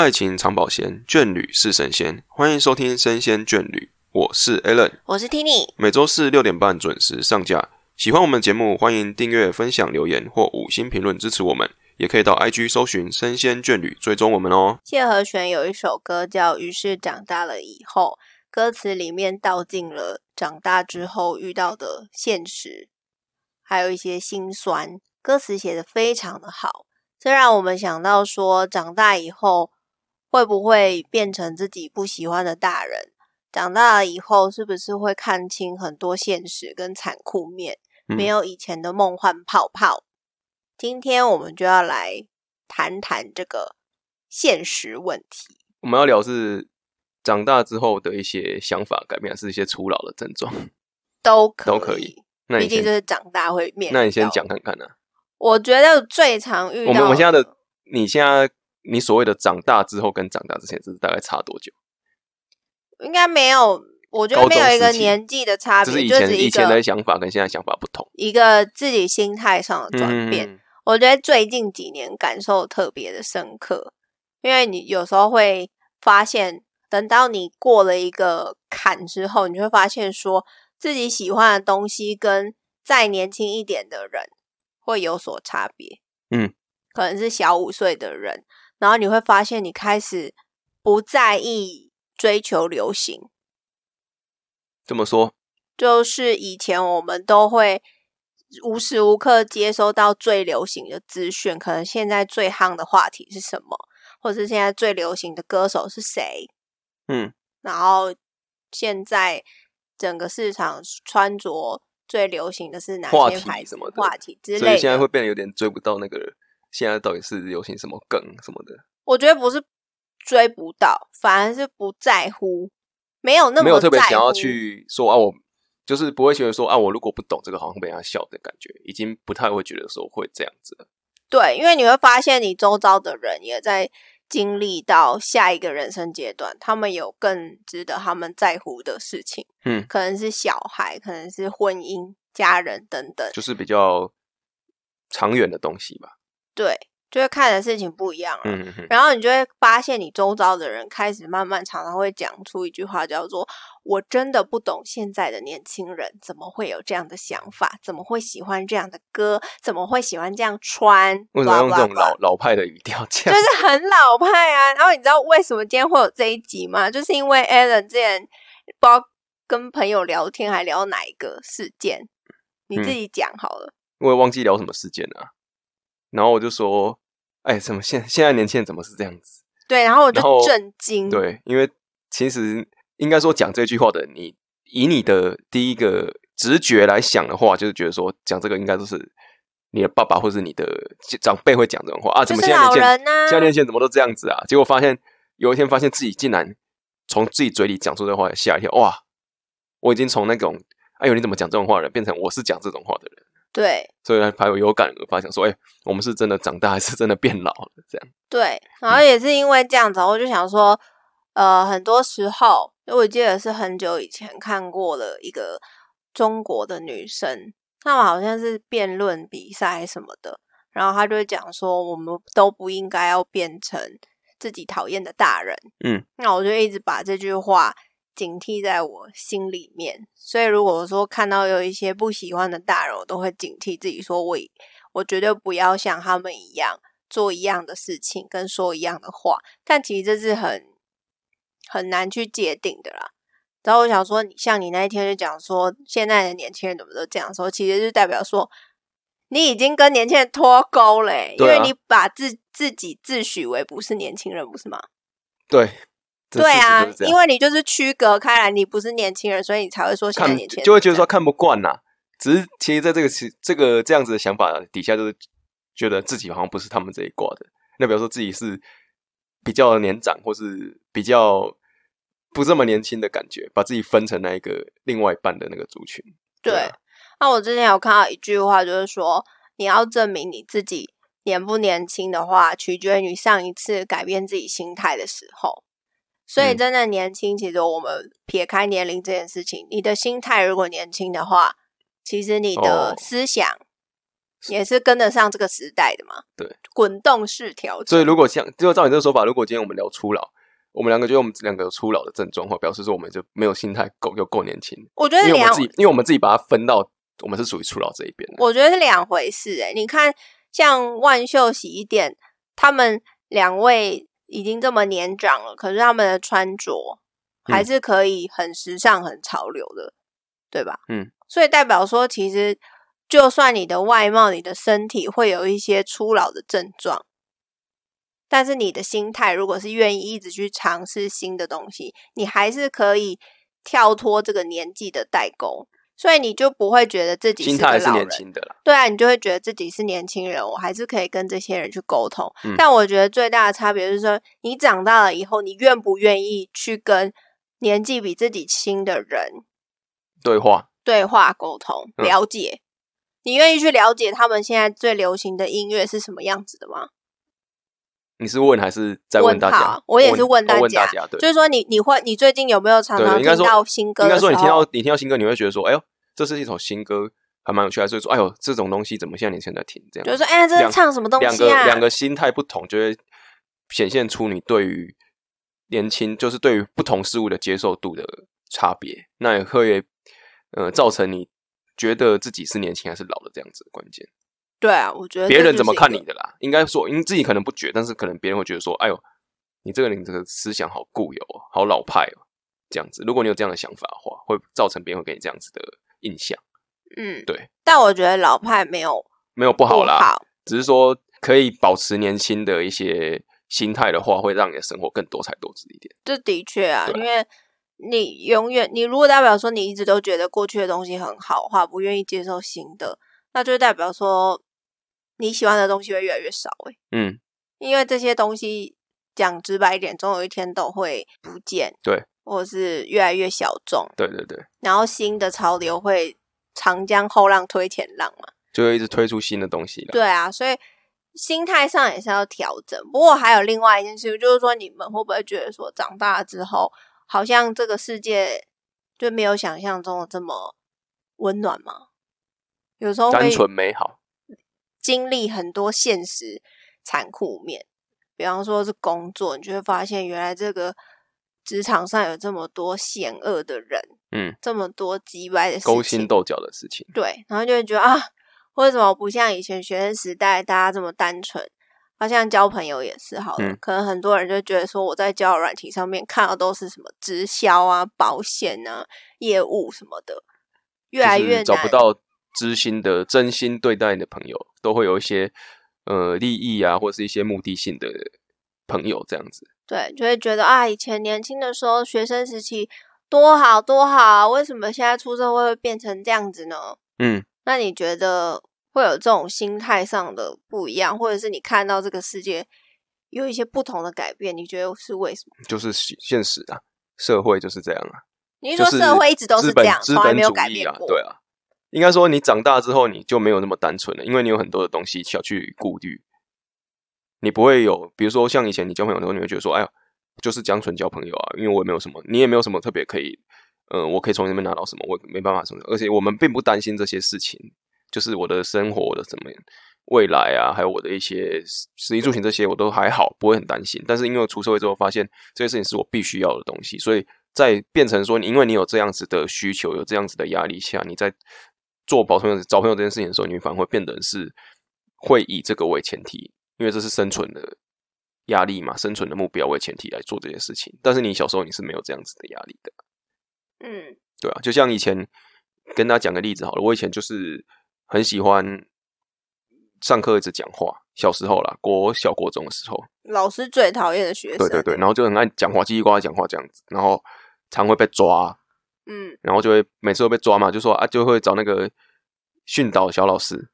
爱情长保鲜，眷侣是神仙。欢迎收听《生鲜眷侣》，我是 Alan，我是 Tini。每周四六点半准时上架。喜欢我们节目，欢迎订阅、分享、留言或五星评论支持我们。也可以到 IG 搜寻“生鲜眷侣”，追踪我们哦。谢和弦有一首歌叫《于是长大了以后》，歌词里面道尽了长大之后遇到的现实，还有一些心酸。歌词写的非常的好，这让我们想到说，长大以后会不会变成自己不喜欢的大人？长大了以后，是不是会看清很多现实跟残酷面，没有以前的梦幻泡泡？今天我们就要来谈谈这个现实问题。我们要聊是长大之后的一些想法改变，还是一些初老的症状？都可都可以。那毕竟就是长大会面。那你先讲看看呢？我觉得最常遇到，我们我们现在的你现在你所谓的长大之后跟长大之前这是大概差多久？应该没有，我觉得没有一个年纪的差别，就是以前以前的想法跟现在想法不同，一个自己心态上的转变。我觉得最近几年感受特别的深刻，因为你有时候会发现，等到你过了一个坎之后，你会发现说自己喜欢的东西跟再年轻一点的人会有所差别。嗯，可能是小五岁的人，然后你会发现你开始不在意追求流行。怎么说？就是以前我们都会。无时无刻接收到最流行的资讯，可能现在最夯的话题是什么，或者是现在最流行的歌手是谁？嗯，然后现在整个市场穿着最流行的是哪些牌什么话题之类，所以现在会变得有点追不到那个现在到底是流行什么梗什么的。我觉得不是追不到，反而是不在乎，没有那么没有特别想要去说啊我。就是不会觉得说啊，我如果不懂这个，好像被人家笑的感觉，已经不太会觉得说会这样子了。对，因为你会发现，你周遭的人也在经历到下一个人生阶段，他们有更值得他们在乎的事情。嗯，可能是小孩，可能是婚姻、家人等等，就是比较长远的东西吧。对。就会看的事情不一样了，嗯然后你就会发现，你周遭的人开始慢慢常常会讲出一句话，叫做“我真的不懂现在的年轻人怎么会有这样的想法，怎么会喜欢这样的歌，怎么会喜欢这样穿？为什么用这种老老派的语调 讲？就是很老派啊！然后你知道为什么今天会有这一集吗？就是因为 Alan 之前不知道跟朋友聊天还聊哪一个事件，你自己讲好了。我也忘记聊什么事件了。然后我就说：“哎，怎么现现在年轻人怎么是这样子？”对，然后我就震惊。对，因为其实应该说讲这句话的你，以你的第一个直觉来想的话，就是觉得说讲这个应该都是你的爸爸或者是你的长辈会讲这种话啊。怎么现在年轻人现在年轻人怎么都这样子啊？结果发现有一天发现自己竟然从自己嘴里讲出这话，吓一跳！哇，我已经从那种哎呦你怎么讲这种话的人，变成我是讲这种话的人。对，所以还有有感而发，想说，哎，我们是真的长大，还是真的变老了？这样。对，然后也是因为这样子，我就想说，呃，很多时候，因为我记得是很久以前看过了一个中国的女生，她们好像是辩论比赛什么的，然后她就会讲说，我们都不应该要变成自己讨厌的大人。嗯，那我就一直把这句话。警惕在我心里面，所以如果说看到有一些不喜欢的大人，我都会警惕自己，说我我绝对不要像他们一样做一样的事情，跟说一样的话。但其实这是很很难去界定的啦。然后我想说，你像你那一天就讲说，现在的年轻人怎么都这样说，其实就代表说你已经跟年轻人脱钩了，因为你把自自己自诩为不是年轻人，不是吗？对。对啊，因为你就是区隔开来，你不是年轻人，所以你才会说现在年轻人就会觉得说看不惯呐。只是其实在这个其这个这样子的想法底下，就是觉得自己好像不是他们这一挂的。那比如说自己是比较年长，或是比较不这么年轻的感觉，把自己分成那一个另外一半的那个族群。对，那我之前有看到一句话，就是说你要证明你自己年不年轻的话，取决于你上一次改变自己心态的时候。所以，真的年轻，其实我们撇开年龄这件事情，你的心态如果年轻的话，其实你的思想也是跟得上这个时代的嘛。对，滚动式调整。所以如果像就照你这个说法，如果今天我们聊初老，我们两个觉得我们两个有初老的症状，或表示说我们就没有心态够又够年轻，我觉得两因为我们自己，因为我们自己把它分到我们是属于初老这一边的。我觉得是两回事哎、你看，像万秀洗衣店，他们两位已经这么年长了，可是他们的穿着还嗯是可以很时尚、很潮流的，对吧？嗯，所以代表说，其实就算你的外貌、你的身体会有一些初老的症状，但是你的心态如果是愿意一直去尝试新的东西，你还是可以跳脱这个年纪的代沟。所以你就不会觉得自己心态还是个老人，年轻的啦，对啊，你就会觉得自己是年轻人，我还是可以跟这些人去沟通。嗯但我觉得最大的差别就是说，你长大了以后，你愿不愿意去跟年纪比自己轻的人对话，对话沟通、嗯了解？你愿意去了解他们现在最流行的音乐是什么样子的吗？你是问还是在问大家？我也是问大大家，对，就是说你你会你最近有没有常常听到新歌应？该说你听到你听到新歌，你会觉得说，哎呦，这是一首新歌，还蛮有趣的，所以说，哎呦，这种东西怎么现在年轻人在听？这样就是说，哎，这是唱什么东两个西啊？两个心态不同，就会显现出你对于年轻，就是对于不同事物的接受度的差别。那也会呃造成你觉得自己是年轻还是老的这样子的关键。对啊，我觉得别人怎么看你的啦？应该说，因为自己可能不觉，但是可能别人会觉得说，哎呦，你这个人这个思想好固有哦，好老派哦，这样子。如果你有这样的想法的话，会造成别人会给你这样子的印象。嗯，对，但我觉得老派没有没有不好啦，好只是说可以保持年轻的一些心态的话，会让你的生活更多彩多姿一点。这的确啊，因为你永远，你如果代表说你一直都觉得过去的东西很好的话，不愿意接受新的，那就代表说你喜欢的东西会越来越少诶、嗯，因为这些东西讲直白一点，总有一天都会不见，对，或者是越来越小众，对对对，然后新的潮流会长江后浪推前浪嘛。就会一直推出新的东西了。对啊，所以心态上也是要调整。不过还有另外一件事，就是说你们会不会觉得说，长大了之后，好像这个世界就没有想象中的这么温暖吗？有时候单会纯美好。经历很多现实残酷面，比方说是工作，你就会发现原来这个职场上有这么多险恶的人，嗯，这么多鸡歪的事情，勾心斗角的事情。对，然后就会觉得啊，为什么不像以前学生时代大家这么单纯？好像交朋友也是好了，嗯可能很多人就觉得说我在交友软体上面看到都是什么直销啊、保险啊、业务什么的，越来越找不到知心的、真心对待你的朋友，都会有一些呃利益啊，或是一些目的性的朋友这样子。对，就会觉得啊，以前年轻的时候，学生时期多好多好啊，为什么现在出社会会变成这样子呢？嗯，那你觉得会有这种心态上的不一样，或者是你看到这个世界有一些不同的改变，你觉得是为什么？就是现现实啊，社会就是这样啊。你是说社会一直都是这样，资本从来没有改变过？对啊。应该说，你长大之后，你就没有那么单纯了，因为你有很多的东西需要去顾虑。你不会有，比如说像以前你交朋友的时候，你会觉得说，哎呀，就是单纯交朋友啊，因为我也没有什么，你也没有什么特别可以，呃，我可以从你那边拿到什么，我没办法什么，而且我们并不担心这些事情，就是我的生活的怎么样未来啊，还有我的一些食衣住行这些，我都还好，不会很担心。但是因为出社会之后，发现这些事情是我必须要的东西，所以在变成说，你因为你有这样子的需求，有这样子的压力下，你在做保朋友、找朋友这件事情的时候，你反而会变得是会以这个为前提，因为这是生存的压力嘛，生存的目标为前提来做这件事情。但是你小时候你是没有这样子的压力的，嗯对啊，就像以前跟大家讲个例子好了，我以前就是很喜欢上课一直讲话，小时候啦，国小国中的时候，老师最讨厌的学生。对对对，然后就很爱讲话，叽里呱啦讲话这样子，然后常会被抓，嗯，然后就会每次都被抓嘛，就说啊，就会找那个训导小老师，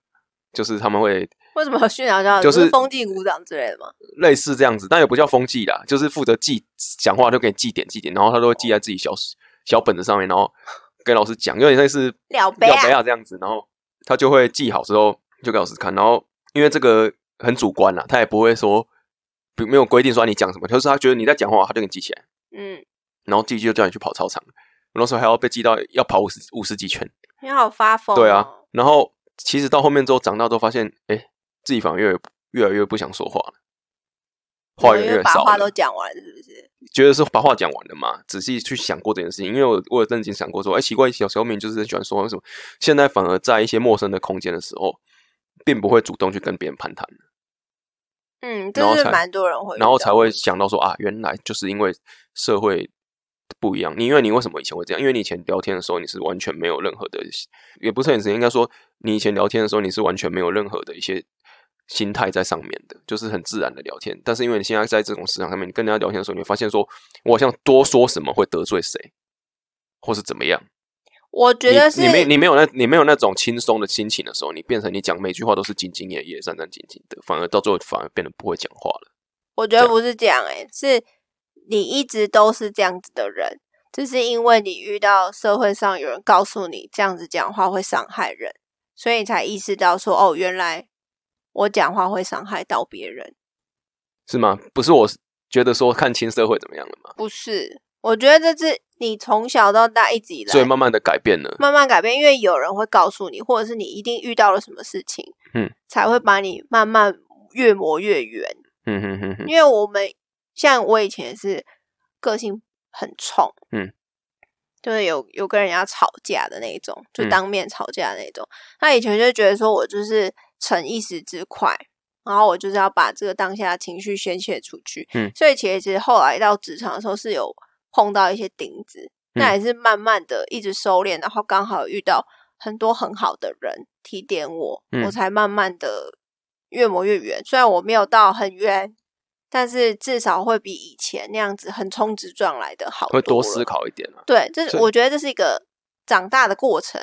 就是他们会为什么有训导教就是风纪鼓掌之类的吗？类似这样子，但也不叫风纪啦，就是负责记讲话就给你记点记点，然后他都会记在自己小小本子上面，然后跟老师讲，有点类似了北啊表北啊这样子，然后他就会记好之后就给老师看，然后因为这个很主观啦，他也不会说不没有规定说你讲什么，就是他觉得你在讲话，他就给你记起来，嗯，然后记就叫你去跑操场，我那时候还要被记到要跑五十五十几圈。你好发疯、哦。对啊，然后其实到后面之后长大之后发现，哎，自己反而越越来越不想说话了，话越来越少，把话都讲完，是不是？觉得是把话讲完了嘛？仔细去想过这件事情，因为我我有认真想过说，哎，奇怪，小小敏就是很喜欢说为什么现在反而在一些陌生的空间的时候，并不会主动去跟别人攀谈嗯，这是蛮多人会，然后才会想到说啊，原来就是因为社会不一样。你因为你为什么以前会这样？因为你以前聊天的时候，你是完全没有任何的，也不是很深，应该说你以前聊天的时候，你是完全没有任何的一些心态在上面的，就是很自然的聊天。但是因为你现在在这种市场上面，你跟人家聊天的时候，你会发现说，我好像多说什么会得罪谁，或是怎么样。我觉得是你没你没有那你没有那种轻松的心情的时候，你变成你讲每句话都是兢兢业业、战战兢兢的，反而到最后反而变得不会讲话了。我觉得不是这样，哎，是你一直都是这样子的人，就是因为你遇到社会上有人告诉你这样子讲话会伤害人，所以你才意识到说，哦，原来我讲话会伤害到别人，是吗？不是，我觉得说看清社会怎么样了吗？不是。我觉得这是你从小到大一直以来，所以慢慢的改变了，慢慢改变，因为有人会告诉你，或者是你一定遇到了什么事情，嗯，才会把你慢慢越磨越圆，嗯哼哼哼。因为我们像我以前是个性很冲，嗯，就是有有跟人家吵架的那种，就当面吵架的那种。他以前就觉得说我就是逞一时之快，然后我就是要把这个当下情绪宣泄出去，嗯，所以其实后来到职场的时候是有。碰到一些钉子，那也是慢慢的一直收敛，然后刚好遇到很多很好的人提点我，我才慢慢的越磨越远。虽然我没有到很圆，但是至少会比以前那样子横冲直撞来的好，会多思考一点啊。对，这我觉得这是一个长大的过程。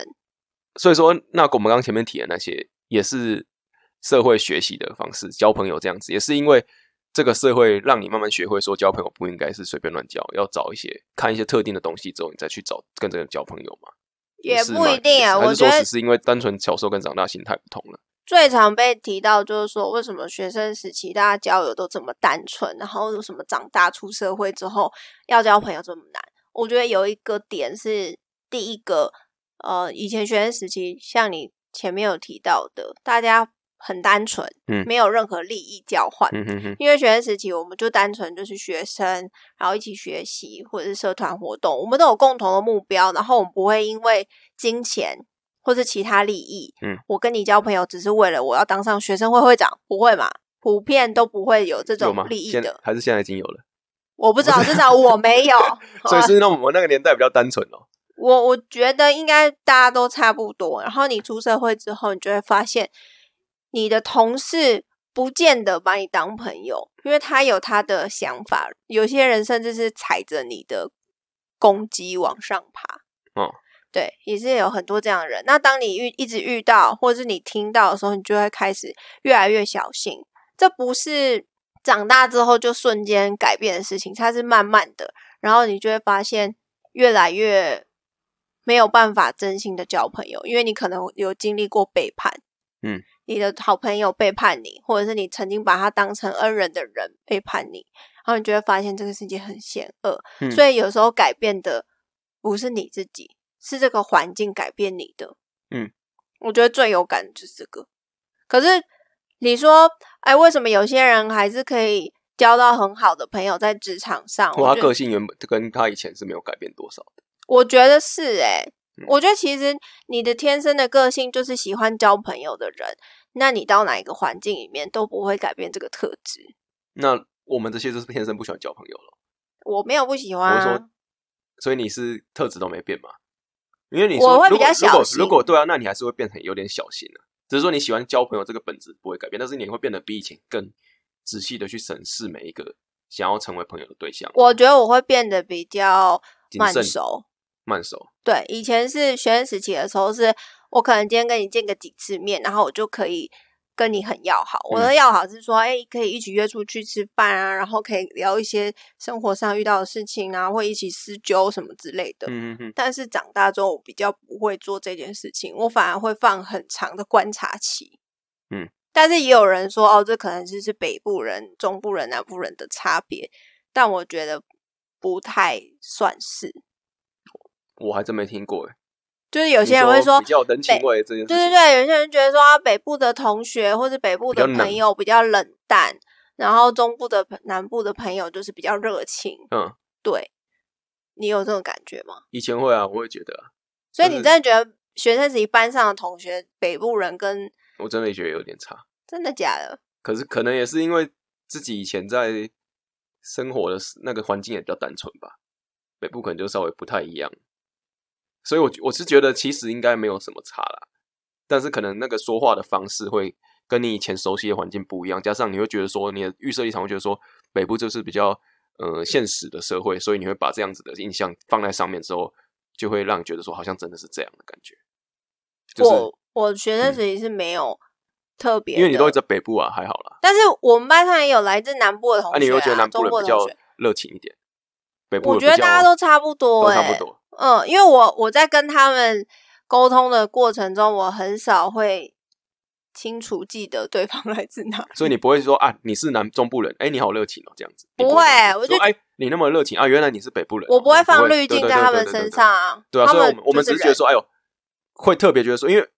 所以说，那我们刚刚前面提的那些，也是社会学习的方式，交朋友这样子，也是因为。这个社会让你慢慢学会说交朋友不应该是随便乱交，要找一些看一些特定的东西之后，你再去找跟这个人交朋友嘛？也不一定啊。我觉得只是因为单纯小时候跟长大心态不同了。最常被提到就是说，为什么学生时期大家交友都这么单纯，然后为什么长大出社会之后要交朋友这么难？我觉得有一个点是第一个，呃，以前学生时期像你前面有提到的，大家。很单纯，嗯，没有任何利益交换，嗯哼哼。因为学生时期，我们就单纯就是学生，然后一起学习或者是社团活动，我们都有共同的目标，然后我们不会因为金钱或是其他利益，嗯，我跟你交朋友只是为了我要当上学生会会长，不会嘛？普遍都不会有这种利益的，还是现在已经有了？我不知道，至少我没有。所以 是那我们那个年代比较单纯哦。我我觉得应该大家都差不多，然后你出社会之后，你就会发现。你的同事不见得把你当朋友，因为他有他的想法。有些人甚至是踩着你的攻击往上爬。哦，对，也是有很多这样的人。那当你遇一直遇到，或者是你听到的时候，你就会开始越来越小心。这不是长大之后就瞬间改变的事情，它是慢慢的。然后你就会发现越来越没有办法真心的交朋友，因为你可能有经历过背叛。嗯。你的好朋友背叛你，或者是你曾经把他当成恩人的人背叛你，然后你就会发现这个世界很险恶。所以有时候改变的不是你自己，是这个环境改变你的。嗯，我觉得最有感就是这个。可是你说，哎，为什么有些人还是可以交到很好的朋友在职场上？他个性原本跟他以前是没有改变多少的。我觉得是哎。我觉得其实你的天生的个性就是喜欢交朋友的人，那你到哪一个环境里面都不会改变这个特质。那我们这些就是天生不喜欢交朋友了。我没有不喜欢，说，所以你是特质都没变嘛？因为你我会比较小心。如果对啊，那你还是会变成有点小心了。只是说你喜欢交朋友这个本质不会改变，但是你会变得比以前更仔细的去审视每一个想要成为朋友的对象。我觉得我会变得比较慢熟。慢熟对，以前是学生时期的时候，是我可能今天跟你见个几次面，然后我就可以跟你很要好。我的要好是说，哎，可以一起约出去吃饭啊，然后可以聊一些生活上遇到的事情啊，会一起私交什么之类的。嗯嗯嗯。但是长大之后，我比较不会做这件事情，我反而会放很长的观察期。嗯。但是也有人说，哦，这可能就是北部人、中部人、南部人的差别，但我觉得不太算是。我还真没听过哎，就是有有些人会说比，较人情北味这件事情，对对对，有些人觉得说啊，北部的同学或者北部的朋友比较冷淡，然后中部的朋南部的朋友就是比较热情。嗯，对，你有这种感觉吗？以前会啊，我会觉得啊，所以你真的觉得学生时期班上的同学，北部人跟我真的觉得有点差。真的假的？可是可能也是因为自己以前在生活的那个环境也比较单纯吧，北部可能就稍微不太一样，所以我我是觉得其实应该没有什么差啦，但是可能那个说话的方式会跟你以前熟悉的环境不一样，加上你会觉得说你的预设立场会觉得说北部就是比较呃现实的社会，所以你会把这样子的印象放在上面之后，就会让你觉得说好像真的是这样的感觉，就是我我学生时期是没有特别的，因为你都会在北部啊，还好啦。但是我们班上也有来自南部的同学、啊，你会觉得南部中人比较热情一点，北部我觉得大家都差不多、都欸，差不多。嗯，因为我我在跟他们沟通的过程中，我很少会清楚记得对方 来自哪。所以你不会说啊，你是南中部人，哎，你好热情哦，这样子。不会我就哎，你那么热情啊，原来你是北部人哦。我不会放对滤镜在他们身上啊。对啊，所以我们我们只是觉得说，哎呦，会特别觉得说，因为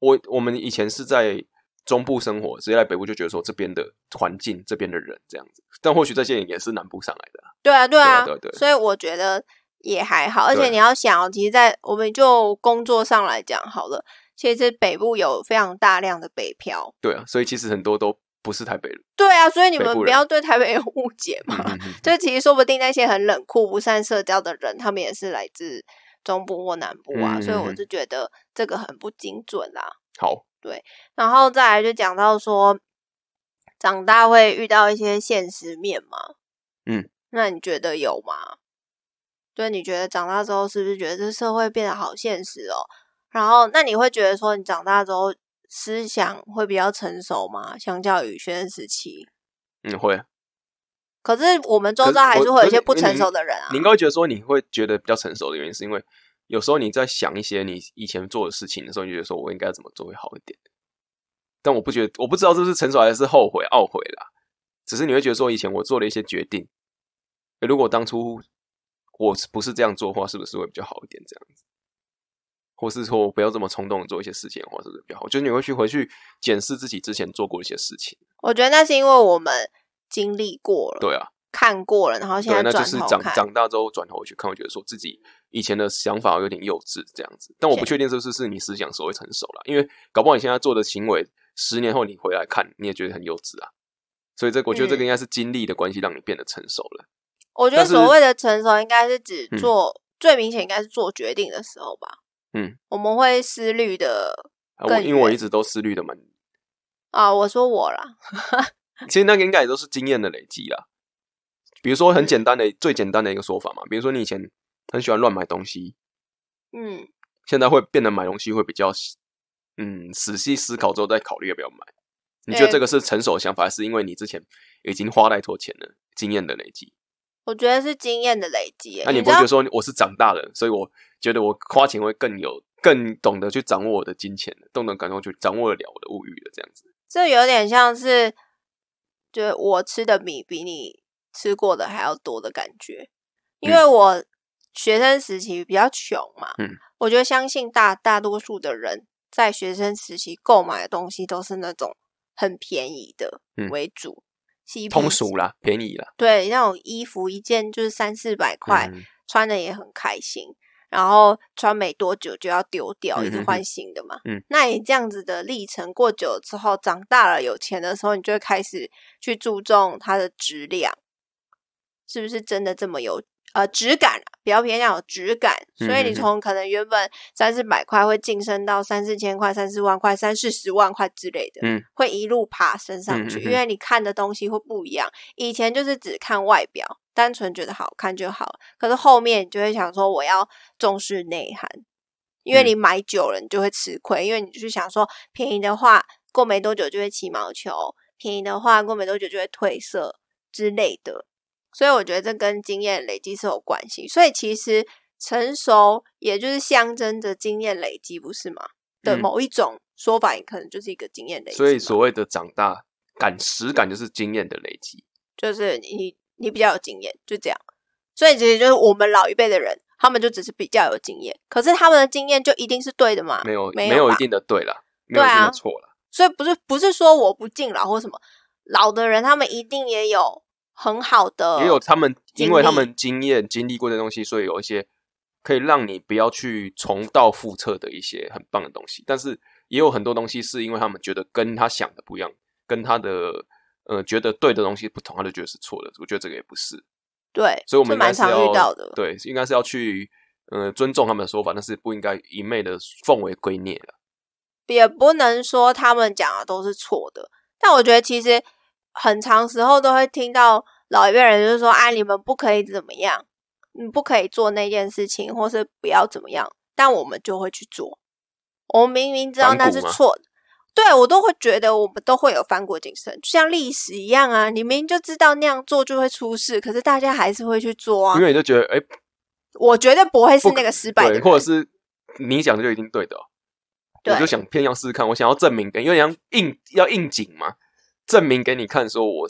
我我们以前是在中部生活，直接来北部就觉得说这边的环境、这边的人这样子，但或许这些人也是南部上来的啊。对啊，对啊，对啊对啊所以我觉得也还好。而且你要想哦，其实，在我们就工作上来讲好了，其实北部有非常大量的北漂。对啊，所以其实很多都不是台北人。对啊，所以你们不要对台北有误解嘛。嗯嗯嗯就其实说不定那些很冷酷、不善社交的人，他们也是来自中部或南部啊，嗯所以我就觉得这个很不精准啦。好，对然后再来就讲到说，长大会遇到一些现实面嘛。嗯，那你觉得有吗？对，你觉得长大之后是不是觉得这社会变得好现实哦？然后，那你会觉得说，你长大之后思想会比较成熟吗？相较于学生时期？嗯，会。可是我们周遭还是会有一些不成熟的人啊你。应该会觉得说，你会觉得比较成熟的原因，是因为有时候你在想一些你以前做的事情的时候，你觉得说我应该怎么做会好一点。但我不觉得，我不知道这是成熟还是后悔、懊悔啦。只是你会觉得说，以前我做了一些决定，如果当初我不是这样做的话，是不是会比较好一点？这样子，或是说我不要这么冲动做一些事情的话，是不是比较好？就是你会去回去检视自己之前做过一些事情。我觉得那是因为我们经历过了，对啊，看过了，然后现对，在那就是长。长大之后转头去看，我觉得说自己以前的想法有点幼稚这样子。但我不确定是不是是你思想所谓成熟了，因为搞不好你现在做的行为，十年后你回来看，你也觉得很幼稚啊。所以这我觉得这个嗯应该是经历的关系，让你变得成熟了。我觉得所谓的成熟，应该是指嗯做、最明显，应该是做决定的时候吧。嗯，我们会思虑的啊，我更因为我一直都思虑的蛮，啊。我说我啦，其实那个应该也都是经验的累积啦。比如说很简单的、最简单的一个说法嘛，比如说你以前很喜欢乱买东西，嗯，现在会变得买东西会比较，嗯，仔细思考之后再考虑要不要买。你觉得诶这个是成熟的想法，还是因为你之前已经花太多钱了，经验的累积？我觉得是经验的累积耶。那你你不会觉得说我是长大了，所以我觉得我花钱会更有、更懂得去掌握我的金钱，懂得感受去掌握得了我的物欲的这样子？这有点像是，就是我吃的米比你吃过的还要多的感觉。因为我学生时期比较穷嘛，嗯，我觉得相信大大多数的人在学生时期购买的东西都是那种很便宜的嗯为主。通俗啦，便宜啦，对，那种衣服一件就是三四百块，嗯。穿的也很开心，然后穿没多久就要丢掉，一直换新的嘛。嗯，那你这样子的历程过久了之后，长大了有钱的时候，你就会开始去注重它的质量，是不是真的这么有呃质感、啊？比较偏向有质感，所以你从可能原本三四百块会晋升到三四千块、三四万块、三四十万块之类的，嗯，会一路爬升上去，因为你看的东西会不一样。以前就是只看外表，单纯觉得好看就好了，可是后面你就会想说，我要重视内涵，因为嗯你买久了，你就会吃亏，因为你就是想说，便宜的话过没多久就会起毛球，便宜的话过没多久就会褪色之类的。所以我觉得这跟经验累积是有关系。所以其实成熟也就是象征着经验累积，不是吗？的嗯某一种说法，也可能就是一个经验累积。所以所谓的长大感实感就是经验的累积。就是你你比较有经验，就这样。所以其实就是我们老一辈的人他们就只是比较有经验。可是他们的经验就一定是对的吗？没有没有没有一定的对了，没有一定的错了。所以不是不是说我不敬老或什么，老的人他们一定也有很好的，也有他们，因为他们经验经历过的东西，所以有一些可以让你不要去重蹈覆辙的一些很棒的东西。但是也有很多东西是因为他们觉得跟他想的不一样，跟他的呃觉得对的东西不同，他就觉得是错的。我觉得这个也不是，对，所以我们蛮常遇到的。对，应该是要去呃尊重他们的说法，但是不应该一昧的奉为圭臬了。也不能说他们讲的都是错的，但我觉得其实很长时候都会听到老一辈人就是说：“啊，你们不可以怎么样，你不可以做那件事情，或是不要怎么样。”但我们就会去做。我们明明知道那是错的，对我都会觉得我们都会有翻过精神，就像历史一样啊。你明明就知道那样做就会出事，可是大家还是会去做啊因。为你就觉得哎，我绝对不会是那个失败的，人，或者是你讲的就一定对的哦、我就想偏要试试看，我想要证明给，因为要应要应景嘛，证明给你看，说我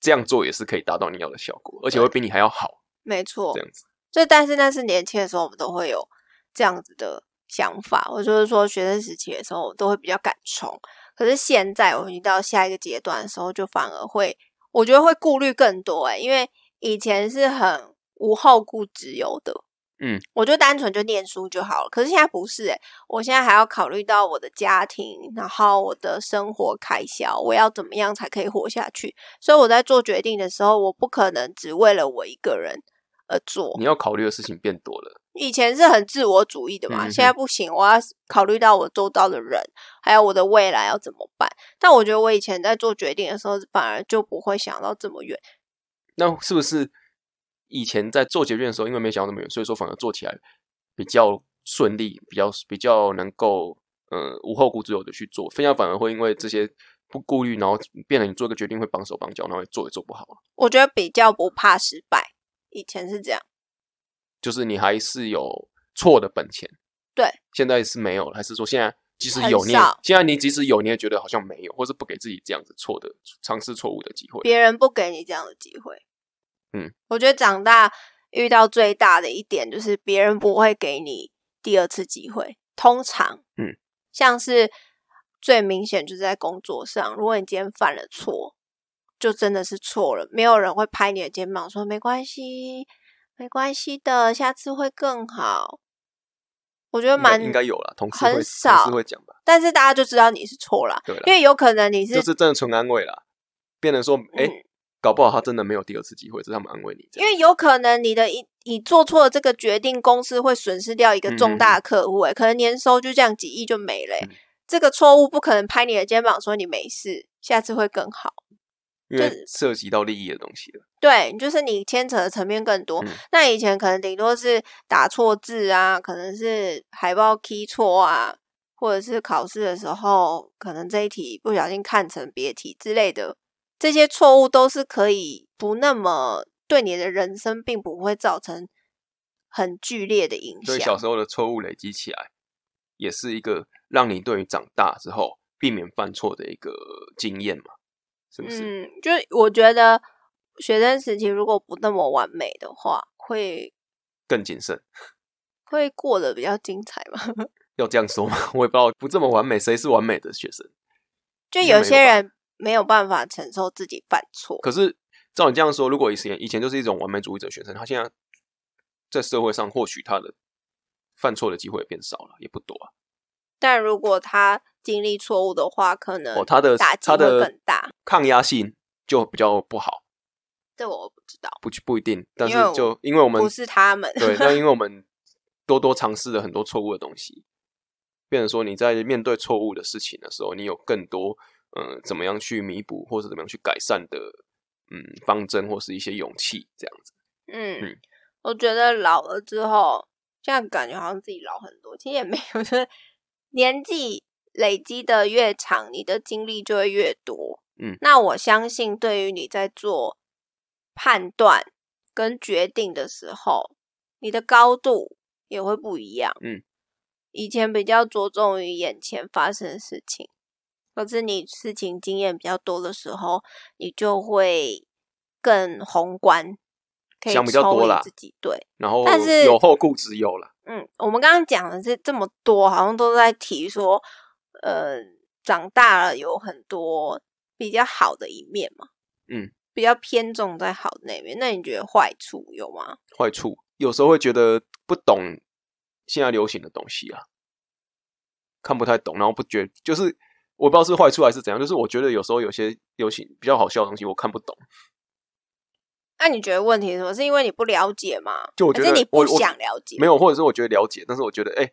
这样做也是可以达到你要的效果，而且会比你还要好，没错这。样子。就但是那是年轻的时候，我们都会有这样子的想法。我就是说，学生时期的时候，我都会比较敢冲。可是现在我已经到下一个阶段的时候，就反而会，我觉得会顾虑更多哎、因为以前是很无后顾之忧的，嗯，我就单纯就念书就好了。可是现在不是诶、我现在还要考虑到我的家庭，然后我的生活开销，我要怎么样才可以活下去。所以我在做决定的时候，我不可能只为了我一个人而做。你要考虑的事情变多了，以前是很自我主义的嘛，嗯现在不行，我要考虑到我周遭的人，还有我的未来要怎么办。但我觉得我以前在做决定的时候，反而就不会想到这么远。那是不是以前在做决定的时候，因为没想到那么远，所以说反而做起来比较顺利，比较比较能够呃无后顾之忧的去做，现在反而会因为这些不顾虑，然后变得你做一个决定会绑手绑脚，然后做也做不好。我觉得比较不怕失败，以前是这样。就是你还是有错的本钱，对，现在是没有了，还是说现在即使有，你现在你即使有，你也觉得好像没有，或是不给自己这样子错的尝试错误的机会。别人不给你这样的机会。嗯，我觉得长大遇到最大的一点就是别人不会给你第二次机会。通常，嗯，像是最明显就是在工作上，如果你今天犯了错，就真的是错了，没有人会拍你的肩膀说没关系，没关系的，下次会更好。我觉得蛮应该有了，同事很少会讲吧，但是大家就知道你是错了，对啦因为有可能你是就是真的纯安慰啦，变成说，哎、嗯搞不好他真的没有第二次机会，这是他们安慰你。因为有可能你的一你做错了这个决定，公司会损失掉一个重大客户、欸，可能年收就这样几亿就没了、欸嗯这个错误不可能拍你的肩膀说你没事，下次会更好。因为涉及到利益的东西了。对，就是你牵扯的层面更多。嗯那以前可能顶多是打错字啊，可能是海报 key 错啊，或者是考试的时候，可能这一题不小心看成别题之类的，这些错误都是可以不那么对你的人生并不会造成很剧烈的影所以小响。时候的错误累积起来，也是一个让你对于长大之后避免犯错的一个经验嘛，是不是？嗯，就我觉得学生时期如果不那么完美的话，会更谨慎，会过得比较精彩嘛。要这样说吗？我也不知道，不这么完美，谁是完美的学生？就有些人没有办法承受自己犯错，可是照你这样说，如果以前以前就是一种完美主义者学生，他现在在社会上或许他的犯错的机会也变少了，也不多啊。但如果他经历错误的话，可能哦，他的打击会他的更大。抗压性就比较不好，这我不知道，不不一定，但是就因为我们不是他们。对，那因为我 们多多尝试了很多错误的东西，变成说你在面对错误的事情的时候，你有更多嗯、呃怎么样去弥补或者怎么样去改善的嗯方针或是一些勇气这样子。嗯嗯，我觉得老了之后，现在感觉好像自己老很多，其实也没有，就是年纪累积的越长，你的经历就会越多。嗯那我相信，对于你在做判断跟决定的时候，你的高度也会不一样。嗯，以前比较着重于眼前发生的事情，可是你事情经验比较多的时候，你就会更宏观。可以想比较多啦自己。对，然后但是有后顾之忧了。嗯，我们刚刚讲的是这么多，好像都在提说，呃，长大了有很多比较好的一面嘛，嗯，比较偏重在好的那一面。那你觉得坏处有吗？坏处有时候会觉得不懂现在流行的东西啊，看不太懂，然后不觉就是我不知道是坏处还是怎样，就是我觉得有时候有些流行比较好笑的东西我看不懂，那你觉得问题是什么？是因为你不了解吗？就我觉得你不想了解？没有，或者是我觉得了解，但是我觉得哎、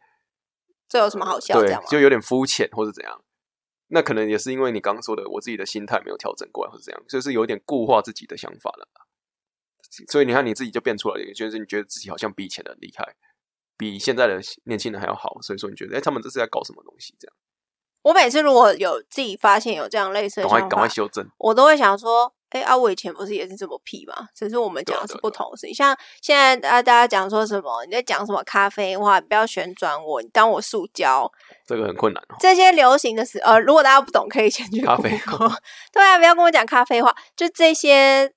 这有什么好笑这对样？，就有点肤浅或者怎样。那可能也是因为你刚刚说的，我自己的心态没有调整过来，或者怎样，就是有点固化自己的想法了。所以你看你自己就变出来了，就是你觉得自己好像比以前的厉害，比现在的年轻人还要好，所以说你觉得哎、他们这是在搞什么东西？这样我每次如果有自己发现有这样类似的赶快想，赶快修正。我都会想说，哎、啊，我以前不是也是这么屁吗？只是我们讲的是不同的事情。像现在大大家讲说什么，你在讲什么咖啡话，你不要旋转我，你当我塑胶，这个很困难哦。这些流行的词，呃，如果大家不懂，可以先去咖啡 Google 对啊，不要跟我讲咖啡话，就这些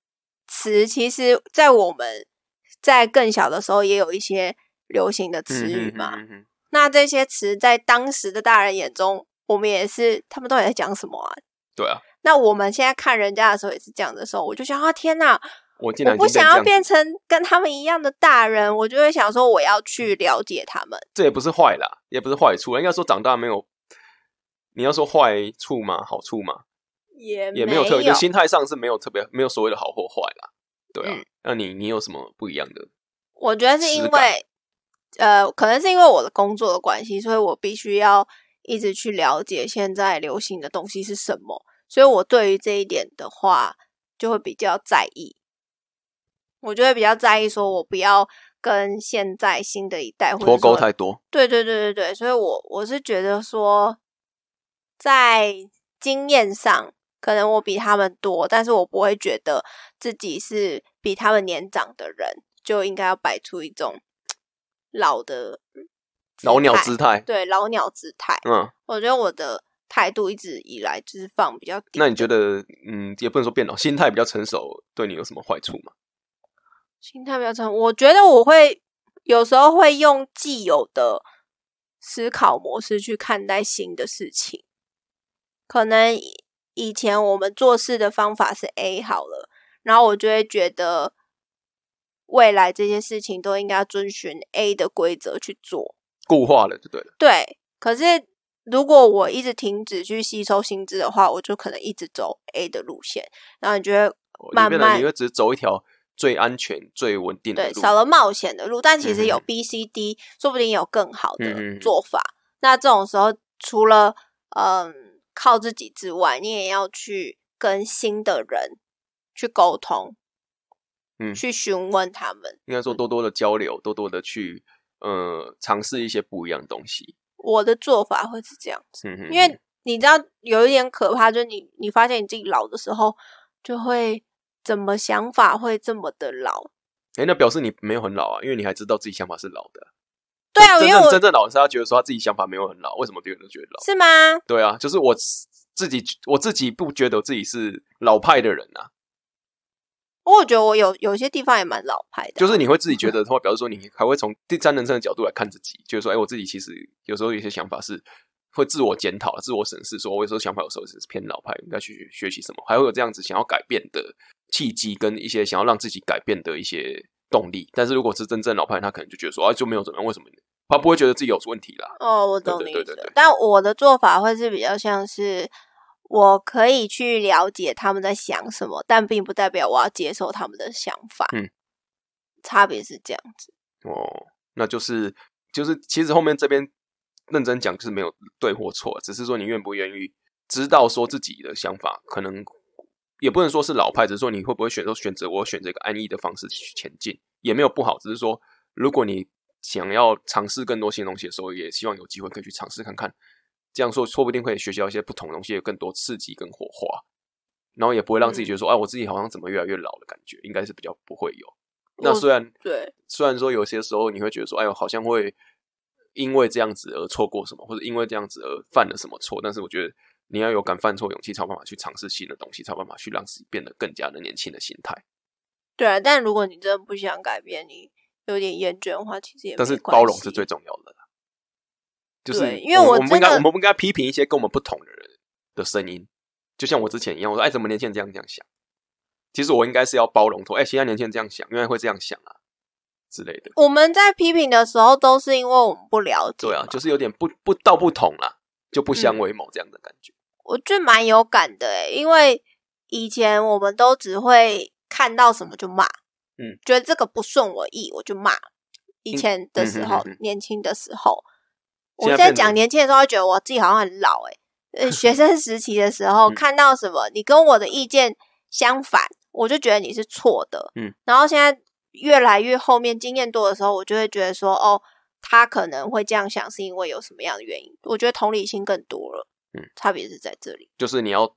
词，其实在我们在更小的时候也有一些流行的词语嘛。那这些词在当时的大人眼中，我们也是他们到底在讲什么啊？对啊，那我们现在看人家的时候也是这样的时候，我就想啊，天哪！我竟然我不想要变成跟他们一样的大人，我就会想说，我要去了解他们。这也不是坏啦，也不是坏处，应该说长大没有。你要说坏处吗？好处吗？也也没有特别，心态上是没有特别没有所谓的好或坏啦。对啊，嗯那你你有什么不一样的？我觉得是因为，呃，可能是因为我的工作的关系，所以我必须要一直去了解现在流行的东西是什么，所以我对于这一点的话，就会比较在意。我就会比较在意，说我不要跟现在新的一代或者脱钩太多，对对对对对，所以我我是觉得说，在经验上可能我比他们多，但是我不会觉得自己是比他们年长的人，就应该要摆出一种老的老鸟姿态。对老鸟姿态。嗯，我觉得我的态度一直以来就是放比较低。那你觉得，嗯，也不能说变老，心态比较成熟，对你有什么坏处吗？心态比较成，我觉得我会有时候会用既有的思考模式去看待新的事情。可能以以前我们做事的方法是 A 好了，然后我就会觉得未来这些事情都应该遵循 A 的规则去做。固化了就对了。对，可是如果我一直停止去吸收新知的话，我就可能一直走 A 的路线，然后你觉得哦慢慢你会只走一条最安全、最稳定的对，路。少了冒险的路，但其实有 B、C、D，说不定有更好的做法。那这种时候，除了嗯靠自己之外，你也要去跟新的人去沟通，嗯去询问他们。应该说多多的交流，多多的去呃尝试一些不一样的东西。我的做法会是这样子，嗯，因为你知道有一点可怕，就是你你发现你自己老的时候，就会怎么想法会这么的老。哎，那表示你没有很老啊，因为你还知道自己想法是老的。对啊，真因为我正真正老是他觉得说他自己想法没有很老，为什么别人都觉得老？是吗？对啊，就是我自己我自己不觉得我自己是老派的人啊，我觉得我有有些地方也蛮老派的啊、就是你会自己觉得，会表示说你还会从第三人称的角度来看自己，就是说，哎，我自己其实有时候有些想法是会自我检讨、自我审视，说我有时候想法有时候是偏老派，应该去学习什么，还会有这样子想要改变的契机，跟一些想要让自己改变的一些动力。但是如果是真正老派，他可能就觉得说，啊，就没有怎么样，为什么？他不会觉得自己有问题啦。哦，我懂你意思了对对对对。但我的做法会是比较像是，我可以去了解他们在想什么，但并不代表我要接受他们的想法。嗯，差别是这样子。哦，那就是就是，其实后面这边认真讲就是没有对或错，只是说你愿不愿意知道说自己的想法，可能也不能说是老派，只是说你会不会选择选择我选择一个安逸的方式去前进，也没有不好，只是说如果你想要尝试更多新东西的时候，也希望有机会可以去尝试看看，这样说说不定会学习到一些不同的东西，有更多刺激跟火花，然后也不会让自己觉得说，哎、我自己好像怎么越来越老的感觉，应该是比较不会有。那虽然对，虽然说有些时候你会觉得说，哎呦，好像会因为这样子而错过什么，或者因为这样子而犯了什么错，但是我觉得你要有敢犯错勇气，才有办法去尝试新的东西，才有办法去让自己变得更加的年轻的心态。对啊，但如果你真的不想改变，你有点厌倦的话，其实也但是包容是最重要的啦。就是因为我我们不应该，我们不应该批评一些跟我们不同的人的声音。就像我之前一样，我说：“哎，怎么年轻人这样这样想？”其实我应该是要包容，说：“哎，现在年轻人这样想，原来会这样想啊之类的。我们在批评的时候，都是因为我们不了”解。对啊，就是有点不不道不同啦，就不相嗯为谋这样的感觉。我觉得蛮有感的诶，因为以前我们都只会看到什么就骂，嗯，觉得这个不顺我意我就骂。以前的时候，年轻的时候，我在讲年轻的时候，会觉得我自己好像很老诶。呃，学生时期的时候，嗯看到什么你跟我的意见相反，我就觉得你是错的。嗯，然后现在越来越后面经验多的时候，我就会觉得说，哦，他可能会这样想，是因为有什么样的原因？我觉得同理心更多了。嗯，差别是在这里。就是你要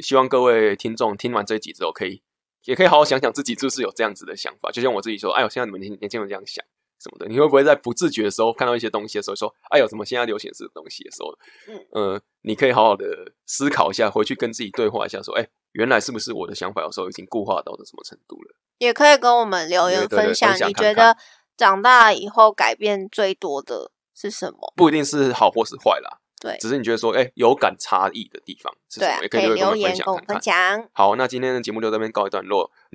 希望各位听众听完这一集之后，可以也可以好好想想自己是不是有这样子的想法。就像我自己说，哎我，现在你们年年轻人这样想什么的，你会不会在不自觉的时候看到一些东西的时候说，哎呦，怎么现在流行这个东西的时候，嗯呃，你可以好好的思考一下，回去跟自己对话一下，说，哎，原来是不是我的想法有时候已经固化到了什么程度了？也可以跟我们留言分享，你觉得长大以后改变最多的是什么？不一定是好或是坏啦，对只是你觉得说，哎，有感差异的地方是什么？对啊，也可以留言跟我们分享。好，那今天的节目就到这边告一段落。